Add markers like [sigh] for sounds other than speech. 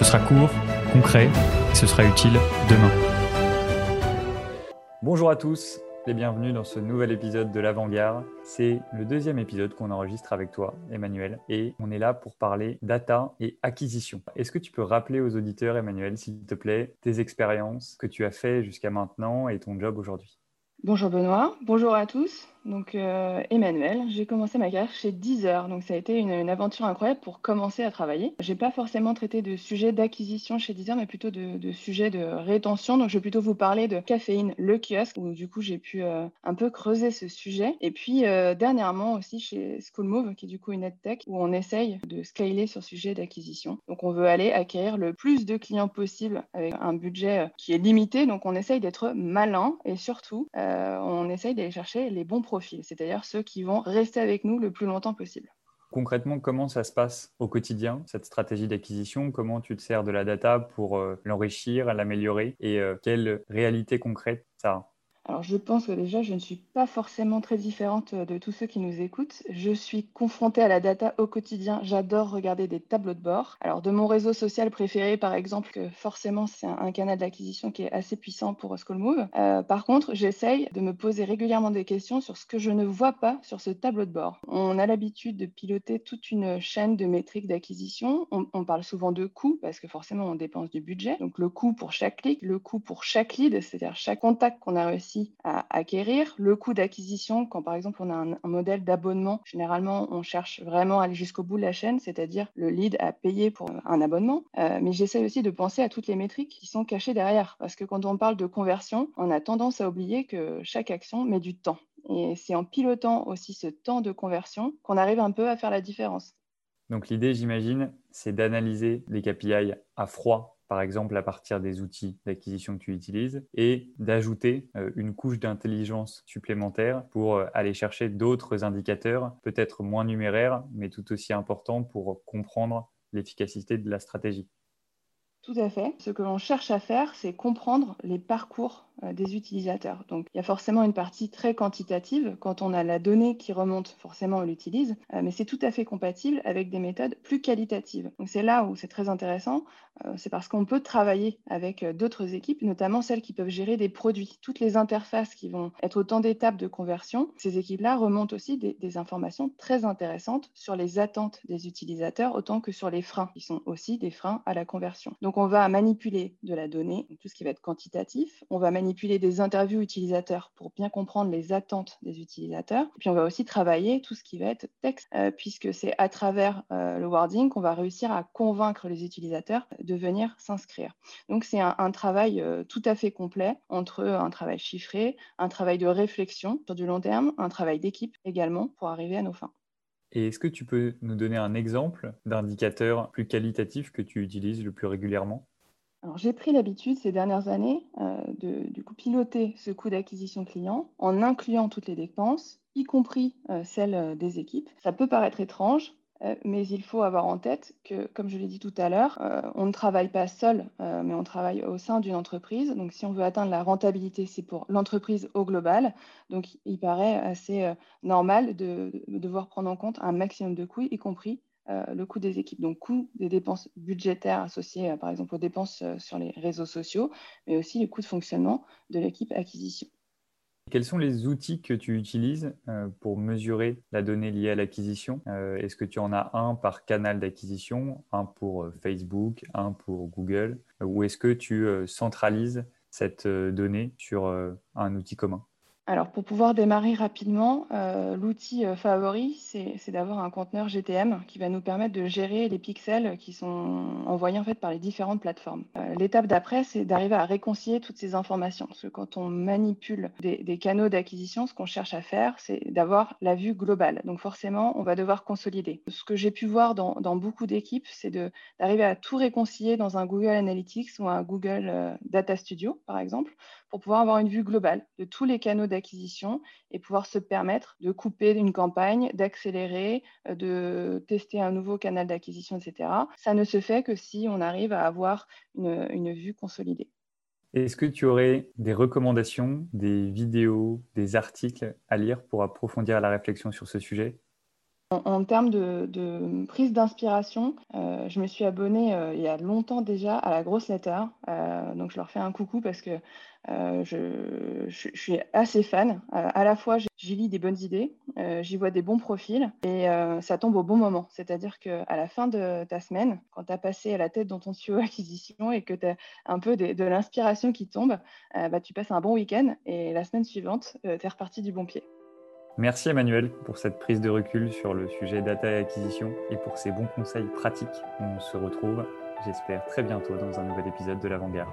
Ce sera court, concret et ce sera utile demain. Bonjour à tous et bienvenue dans ce nouvel épisode de l'Avant-Garde. C'est le deuxième épisode qu'on enregistre avec toi, Emmanuel, et on est là pour parler data et acquisition. Est-ce que tu peux rappeler aux auditeurs, Emmanuel, s'il te plaît, tes expériences que tu as fait jusqu'à maintenant et ton job aujourd'hui? Bonjour Benoît, bonjour à tous. Donc euh, Emmanuel, j'ai commencé ma carrière chez Deezer, donc ça a été une, aventure incroyable pour commencer à travailler. J'ai pas forcément traité de sujets d'acquisition chez Deezer, mais plutôt de, sujets de rétention. Donc je vais plutôt vous parler de caféine, le kiosque, où du coup j'ai pu euh, un peu creuser ce sujet. Et puis euh, dernièrement aussi chez Schoolmove, qui est du coup une EdTech, où on essaye de scaler sur sujet d'acquisition. Donc on veut aller acquérir le plus de clients possible avec un budget qui est limité. Donc on essaye d'être malin et surtout on essaye d'aller chercher les bons c'est-à-dire ceux qui vont rester avec nous le plus longtemps possible. Concrètement, comment ça se passe au quotidien, cette stratégie d'acquisition? Comment tu te sers de la data pour euh, l'enrichir, l'améliorer? Et euh, quelle réalité concrète ça a? Alors, je pense que déjà, je ne suis pas forcément très différente de tous ceux qui nous écoutent. Je suis confrontée à la data au quotidien. J'adore regarder des tableaux de bord. Alors, de mon réseau social préféré, par exemple, que forcément, c'est un, canal d'acquisition qui est assez puissant pour Skullmove. Euh, par contre, j'essaye de me poser régulièrement des questions sur ce que je ne vois pas sur ce tableau de bord. On a l'habitude de piloter toute une chaîne de métriques d'acquisition. On, on, parle souvent de coûts parce que forcément, on dépense du budget. Donc, le coût pour chaque clic, le coût pour chaque lead, c'est-à-dire chaque contact qu'on a réussi à acquérir. Le coût d'acquisition, quand par exemple on a un, modèle d'abonnement, généralement on cherche vraiment à aller jusqu'au bout de la chaîne, c'est-à-dire le lead à payer pour un abonnement. Euh, mais j'essaie aussi de penser à toutes les métriques qui sont cachées derrière, parce que quand on parle de conversion, on a tendance à oublier que chaque action met du temps. Et c'est en pilotant aussi ce temps de conversion qu'on arrive un peu à faire la différence. Donc l'idée, j'imagine, c'est d'analyser les KPI à froid par exemple à partir des outils d'acquisition que tu utilises, et d'ajouter euh, une couche d'intelligence supplémentaire pour euh, aller chercher d'autres indicateurs, peut-être moins numéraires, mais tout aussi importants pour comprendre l'efficacité de la stratégie. Tout à fait. Ce que l'on cherche à faire, c'est comprendre les parcours des utilisateurs. Donc il y a forcément une partie très quantitative. Quand on a la donnée qui remonte, forcément on l'utilise, euh, mais c'est tout à fait compatible avec des méthodes plus qualitatives. Donc c'est là où c'est très intéressant, euh, c'est parce qu'on peut travailler avec d'autres équipes, notamment celles qui peuvent gérer des produits. Toutes les interfaces qui vont être autant d'étapes de conversion, ces équipes-là remontent aussi des, des, informations très intéressantes sur les attentes des utilisateurs, autant que sur les freins, qui sont aussi des freins à la conversion. Donc on va manipuler de la donnée, tout ce qui va être quantitatif, on va manipuler manipuler des interviews utilisateurs pour bien comprendre les attentes des utilisateurs. puis on va aussi travailler tout ce qui va être texte, euh, puisque c'est à travers euh, le wording qu'on va réussir à convaincre les utilisateurs de venir s'inscrire. Donc c'est un, travail euh, tout à fait complet entre un travail chiffré, un travail de réflexion sur du long terme, un travail d'équipe également pour arriver à nos fins. Et est-ce que tu peux nous donner un exemple d'indicateur plus qualitatif que tu utilises le plus régulièrement? J'ai pris l'habitude ces dernières années euh, de piloter ce coût d'acquisition client en incluant toutes les dépenses, y compris euh, celles euh, des équipes. Ça peut paraître étrange, mais il faut avoir en tête que, comme je l'ai dit tout à l'heure, on ne travaille pas seul, mais on travaille au sein d'une entreprise. Donc, si on veut atteindre la rentabilité, c'est pour l'entreprise au global. Donc, il paraît assez normal de, de devoir prendre en compte un maximum de coûts, y compris le coût des équipes, donc coût des dépenses budgétaires associées, euh, par exemple, aux dépenses euh, sur les réseaux sociaux, mais aussi le coût de fonctionnement de l'équipe acquisition. Quels sont les outils que tu utilises pour mesurer la donnée liée à l'acquisition? Est-ce que tu en as un par canal d'acquisition, un pour Facebook, un pour Google, ou est-ce que tu centralises cette donnée sur un outil commun? Alors, pour pouvoir démarrer rapidement, euh, l'outil euh, favori, c'est d'avoir un conteneur GTM qui va nous permettre de gérer les pixels qui sont envoyés en fait par les différentes plateformes. Euh, l'étape d'après, c'est d'arriver à réconcilier toutes ces informations. Parce que quand on manipule des, canaux d'acquisition, ce qu'on cherche à faire, c'est d'avoir la vue globale. Donc forcément, on va devoir consolider. Ce que j'ai pu voir dans, beaucoup d'équipes, c'est d'arriver à tout réconcilier dans un Google Analytics ou un Google Data Studio, par exemple, pour pouvoir avoir une vue globale de tous les canaux d'acquisition et pouvoir se permettre de couper une campagne, d'accélérer, euh, de tester un nouveau canal d'acquisition, etc. Ça ne se fait que si on arrive à avoir une, une vue consolidée. Est-ce que tu aurais des recommandations, des vidéos, des articles à lire pour approfondir la réflexion sur ce sujet? En, termes de, prise d'inspiration, euh, je me suis abonnée euh, il y a longtemps déjà à la grosse letter. Euh, donc je leur fais un coucou parce que je, suis assez fan. à la fois, j'y lis des bonnes idées, j'y vois des bons profils et ça tombe au bon moment. C'est-à-dire qu'à la fin de ta semaine, quand tu as passé à la tête dans ton tuyau [laughs] acquisition et que tu as un peu de, l'inspiration qui tombe, bah, tu passes un bon week-end et la semaine suivante, tu es reparti du bon pied. Merci Emmanuel pour cette prise de recul sur le sujet data et acquisition et pour ces bons conseils pratiques. On se retrouve, j'espère, très bientôt dans un nouvel épisode de l'Avant-Garde.